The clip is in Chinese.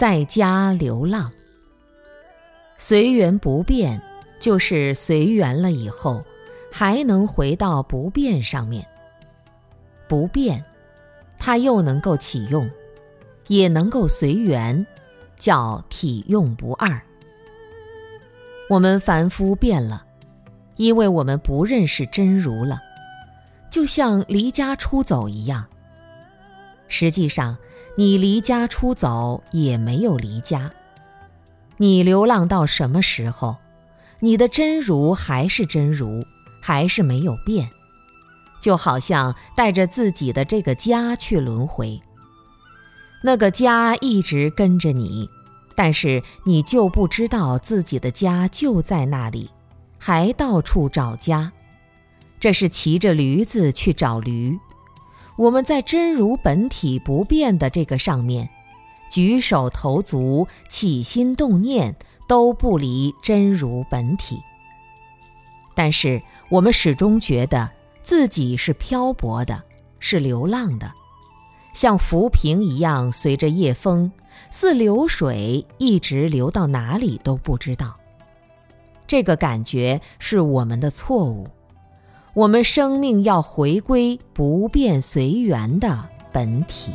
在家流浪，随缘不变，就是随缘了以后，还能回到不变上面。不变，它又能够启用，也能够随缘，叫体用不二。我们凡夫变了，因为我们不认识真如了，就像离家出走一样。实际上。你离家出走也没有离家，你流浪到什么时候，你的真如还是真如，还是没有变，就好像带着自己的这个家去轮回。那个家一直跟着你，但是你就不知道自己的家就在那里，还到处找家，这是骑着驴子去找驴。我们在真如本体不变的这个上面，举手投足、起心动念都不离真如本体。但是我们始终觉得自己是漂泊的，是流浪的，像浮萍一样随着夜风，似流水，一直流到哪里都不知道。这个感觉是我们的错误。我们生命要回归不变随缘的本体。